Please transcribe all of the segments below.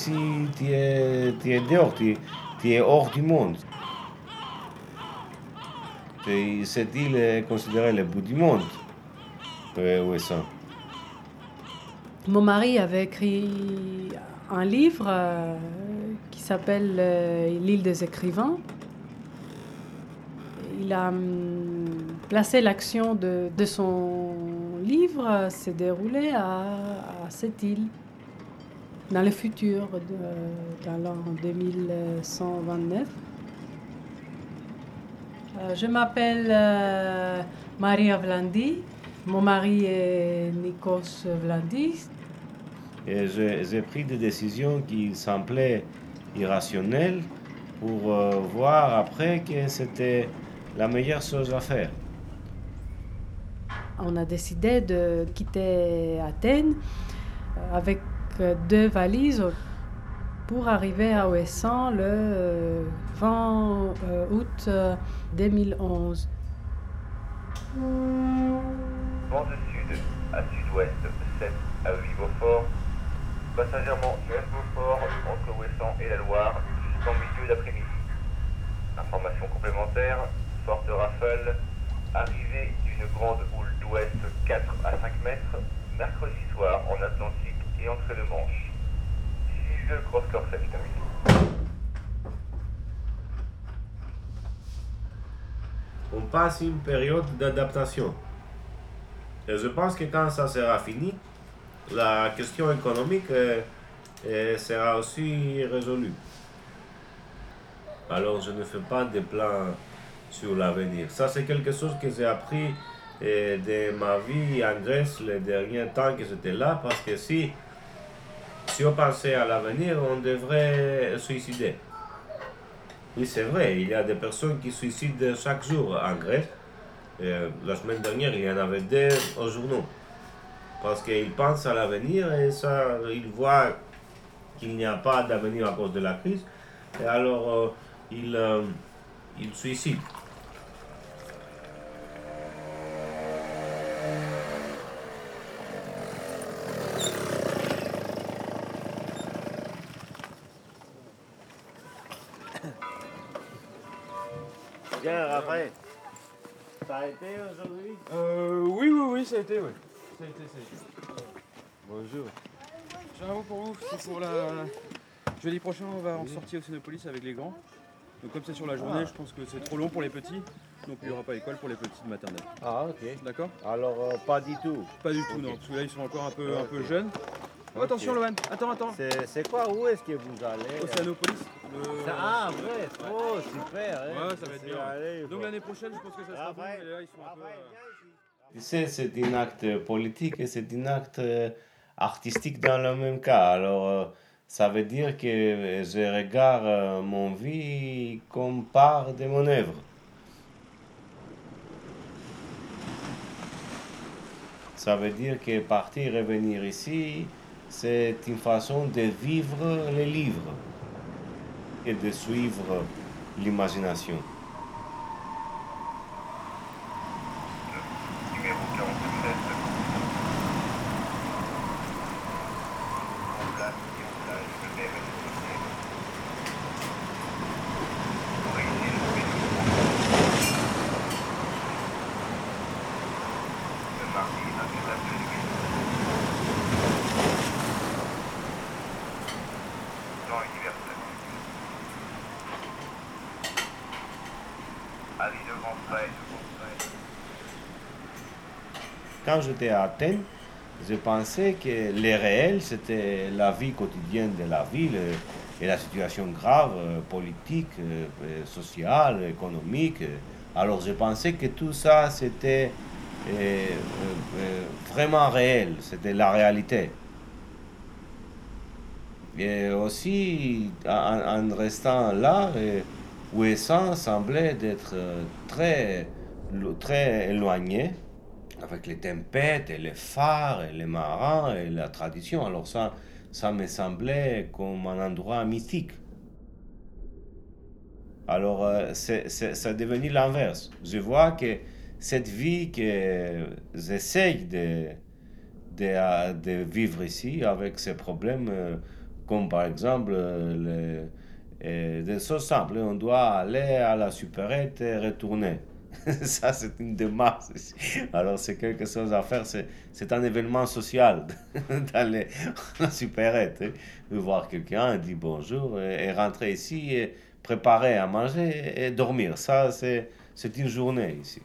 ici, tu es, tu es dehors, tu, tu es hors du monde. Et Cette île est considérée le bout du monde. Où est ça Mon mari avait écrit un livre euh, qui s'appelle euh, L'île des écrivains. Il a hum, placé l'action de, de son livre s'est déroulée à, à cette île, dans le futur, de- dans l'an 2129. Euh, je m'appelle euh, Maria Vlandi. Mon mari est Nikos Vlandis. Et j'ai pris des décisions qui semblaient irrationnelles pour euh, voir après que c'était la meilleure chose à faire. On a décidé de quitter Athènes avec deux valises pour arriver à Ouessant le euh, 20 euh, août euh, 2011. Vent de sud à sud-ouest 7 à Beaufort. Passagèrement 9 Beaufort entre Ouessant et la Loire jusqu'en milieu d'après-midi. Information complémentaire, forte rafale, arrivée d'une grande houle d'ouest 4 à 5 mètres, mercredi soir en Atlantique et entre le Manche. 6 cross corset terminé. On passe une période d'adaptation. Et je pense que quand ça sera fini, la question économique euh, euh, sera aussi résolue. Alors je ne fais pas de plans sur l'avenir. Ça, c'est quelque chose que j'ai appris euh, de ma vie en Grèce les derniers temps que j'étais là, parce que si, si on pensait à l'avenir, on devrait suicider. Oui, c'est vrai, il y a des personnes qui suicident chaque jour en Grèce. Euh, la semaine dernière, il y en avait deux au journaux. Parce qu'ils pensent à l'avenir et ça, ils voient qu'il n'y a pas d'avenir à cause de la crise. Et alors, euh, ils, euh, ils suicident. Bien, Raphaël. Ça a été aujourd'hui? Euh, oui, oui, oui, ça a été, oui. Ça a été, ça a été. Bonjour. J'ai un mot pour vous, c'est pour la... Jeudi prochain, on va en sortir au Cénopolis avec les grands. Donc comme c'est sur la journée, je pense que c'est trop long pour les petits. Donc il n'y aura pas école pour les petits de maternelle. Ah, ok. D'accord? Alors, euh, pas du tout. Pas du tout, non. Parce que là, ils sont encore un peu, un peu Ok. jeunes. Oh, attention. Lohan. Attends, attends. C'est quoi Où est-ce que vous allez Océanopolis. le- Ça- Ah, vrai Oh, super hein. Ouais, ça va être C'est- bien. allez, Donc bon. l'année prochaine, je pense que ça sera bon. Raphaël, Mais là, ils sont un peu... Raphaël, euh. Tu sais, c'est un acte politique et c'est un acte euh, artistique dans le même cas. Alors, euh, ça veut dire que je regarde mon vie comme part de mon œuvre. Ça veut dire que partir et venir ici, c'est une façon de vivre les livres et de suivre l'imagination. Numéro 47. En place et en plage de même Origine Le mardi à 9h30. Temps universel. Avis de grand frais, de grand frais. Quand j'étais à Athènes, je pensais que le réel, c'était la vie quotidienne de la ville euh, et la situation grave, euh, politique, euh, sociale, économique. Alors je pensais que tout ça, c'était vraiment réel, c'était la réalité. Et aussi, en, restant là, Ouessant semblait d'être euh, très, très éloigné avec les tempêtes et les phares et les marins et la tradition. Alors ça, ça me semblait comme un endroit mythique. Alors euh, c'est, c'est, c'est devenu l'inverse. Je vois que cette vie que j'essaye de, de, euh, de vivre ici avec ses problèmes comme par exemple le, euh, des choses simples. On doit aller à la supérette et retourner. Ça, c'est une démarche. Alors, c'est quelque chose à faire. C'est un événement social d'aller à la supérette, hein. de voir quelqu'un, dire bonjour et, rentrer ici et préparer à manger et dormir. Ça, c'est une journée ici.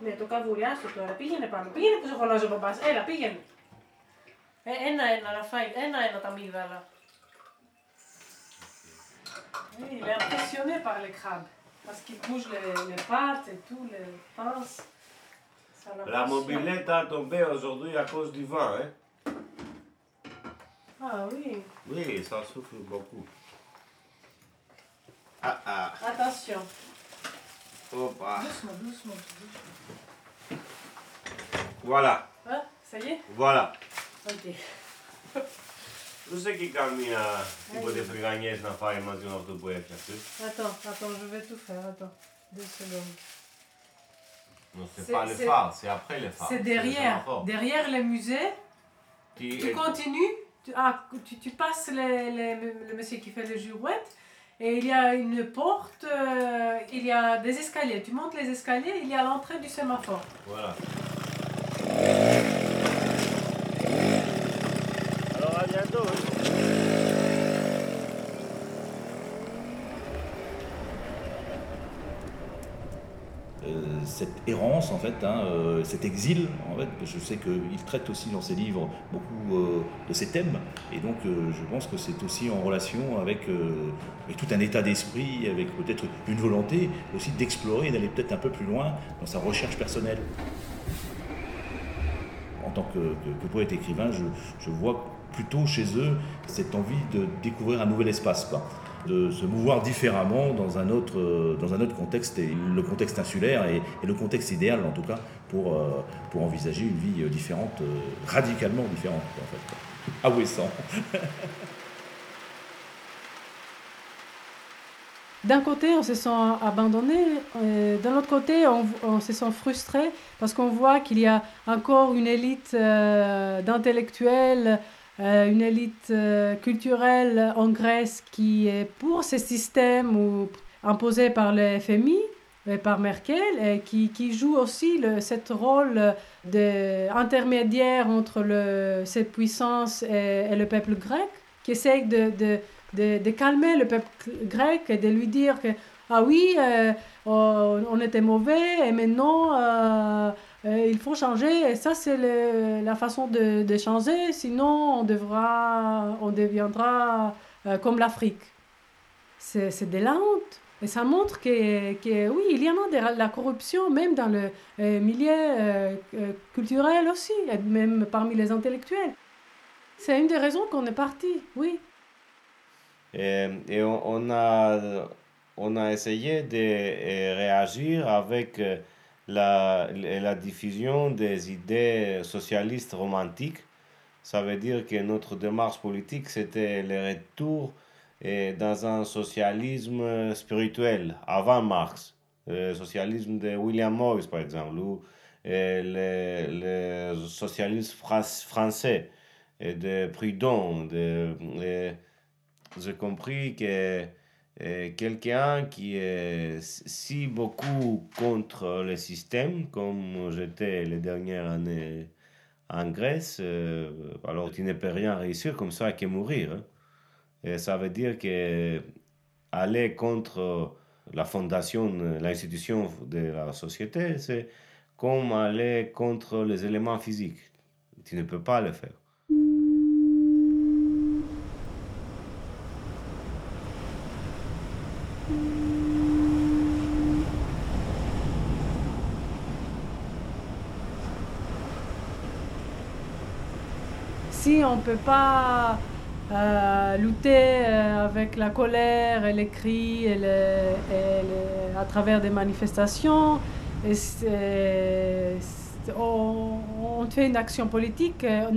Ναι, το καβουριάστο τώρα. Πήγαινε πάνω. Πήγαινε που σε φωνάζει ο μπαμπάς. Έλα, πήγαινε. Ε, ένα-ένα, Ραφαήλ. Ένα-ένα τα μύδαλα. Oui, il est impressionné par les crabes. Parce qu'il bouge les, les pattes et tout, les pinces. La mobilette a tombé aujourd'hui à cause du vent. Hein? Ah oui. Oui, ça souffle beaucoup. Ah ah. Attention. Doucement, doucement, doucement. Voilà. Ah, ça y est? Voilà. Ok. Nu se chica mine tipul de priganiez în afară, mă zi un altul băiat Attends, attends, je vais tout faire, attends. Deux secondes. Non, c'est pas les phares, c'est après les phares. C'est derrière, derrière les musées. Tu, tu continues, tu, ah, tu, tu passes les, les, le monsieur qui fait les girouettes, et il y a une porte, euh, il y a des escaliers. Tu montes les escaliers, il y a l'entrée du sémaphore. Voilà. Alors à bientôt. Cette errance, en fait, hein, euh, cet exil, en fait, je sais qu'il traite aussi dans ses livres beaucoup euh, de ces thèmes, et donc euh, je pense que c'est aussi en relation avec, euh, tout un état d'esprit, avec peut-être une volonté aussi d'explorer, d'aller peut-être un peu plus loin dans sa recherche personnelle. En tant que, poète écrivain, je, vois plutôt chez eux cette envie de découvrir un nouvel espace, de se mouvoir différemment dans un autre, euh, dans un autre contexte, et le contexte insulaire et le contexte idéal en tout cas pour, euh, pour envisager une vie euh, différente, radicalement différente en fait. Ah oui, sans. D'un côté, on se sent abandonné, d'un autre côté, on, se sent frustré parce qu'on voit qu'il y a encore une élite d'intellectuels, euh, une élite euh, culturelle en Grèce qui est pour ce système ou, imposé par le FMI et par Merkel et qui, qui joue aussi le, cette rôle d'intermédiaire entre le, cette puissance et, le peuple grec, qui essaye de, de de, de calmer le peuple grec et de lui dire que, ah oui, euh, on, on était mauvais et maintenant euh, il faut changer. Et ça, c'est la façon de, de changer, sinon on, devra, on deviendra euh, comme l'Afrique. C'est de la honte. Et ça montre que, que oui, il y en a de la corruption, même dans le euh, milieu euh, culturel aussi, même parmi les intellectuels. C'est une des raisons qu'on est parti, oui. Et, on, a, on a essayé de réagir avec la, la diffusion des idées socialistes romantiques. Ça veut dire que notre démarche politique, c'était le retour euh, dans un socialisme spirituel, avant Marx. Le socialisme de William Morris, par exemple, ou euh, le, le socialisme fran- français et de Proudhon, de, j'ai compris que quelqu'un qui est si beaucoup contre le système, comme j'étais les dernières années en Grèce, euh, alors tu ne peux rien réussir comme ça que mourir. hein. Et ça veut dire que aller contre la fondation, l'institution de la société, c'est comme aller contre les éléments physiques. Tu ne peux pas le faire. Si on ne peut pas euh, lutter euh, avec la colère et les cris à travers des manifestations, on, fait une action politique, euh,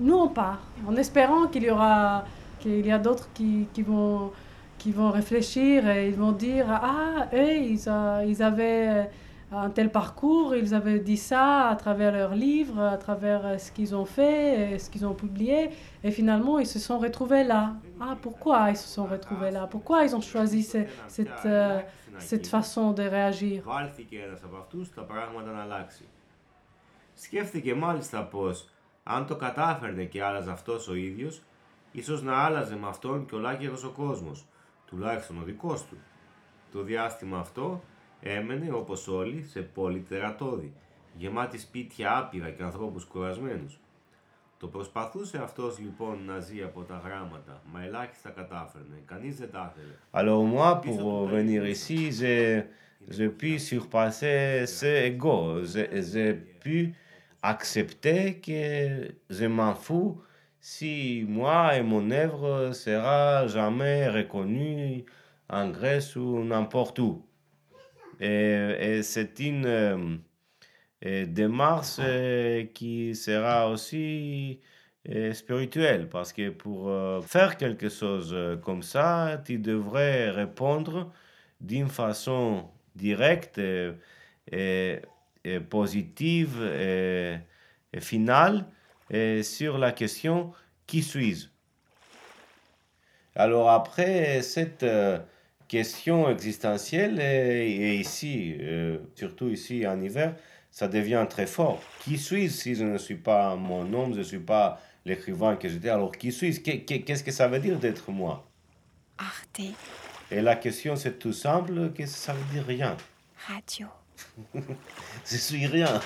nous on part, en espérant qu'il y aura, qu'il y a d'autres qui, vont, qui vont réfléchir et ils vont dire ah eux ils avaient un tel parcours, ils avaient dit ça à travers leurs livres, à travers ce qu'ils ont fait, ce qu'ils ont publié, et finalement ils se sont retrouvés là. Ah pourquoi ils se sont retrouvés là Pourquoi ils ont choisi cette, cette façon de réagir Σκέφτηκε μάλιστα πως αν το κατάφερνε και άλλαζε αυτός ο ίδιος, ίσως να άλλαζε με αυτόν και ολάκερος ο κόσμος, τουλάχιστον ο δικός του. Το διάστημα αυτό έμενε όπως όλοι σε πόλη τερατώδη, γεμάτη σπίτια άπειρα και ανθρώπους κουρασμένους. Το προσπαθούσε αυτός λοιπόν να ζει από τα γράμματα, μα ελάχιστα κατάφερνε, κανείς δεν τα ήθελε. Alors moi, pour venir ici, j'ai, j'ai pu surpasser ce ego, j'ai pu accepter que je m'en fous si moi et mon œuvre sera jamais reconnu en Grèce ou n'importe où. Et, c'est une euh, démarche euh, qui sera aussi euh, spirituelle, parce que pour faire quelque chose comme ça, tu devrais répondre d'une façon directe positive et, finale sur la question qui suis-je? Alors après cette euh, question existentielle, et, ici, euh, surtout ici en hiver, ça devient très fort. Qui suis-je si je ne suis pas mon homme, je ne suis pas l'écrivain que j'étais? Alors qui suis-je? Qu'est-ce que ça veut dire d'être moi? Arte. Et la question c'est tout simple, que ça veut dire? Rien. Radio. je suis rien.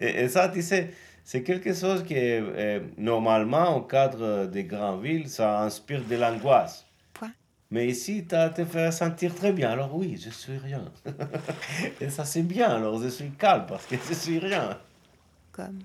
et, ça, tu sais, c'est quelque chose qui, normalement, au cadre des grandes villes, ça inspire de l'angoisse. Mais ici, tu te fait sentir très bien. Alors oui, je suis rien. et ça, c'est bien. Alors je suis calme parce que je suis rien. Comme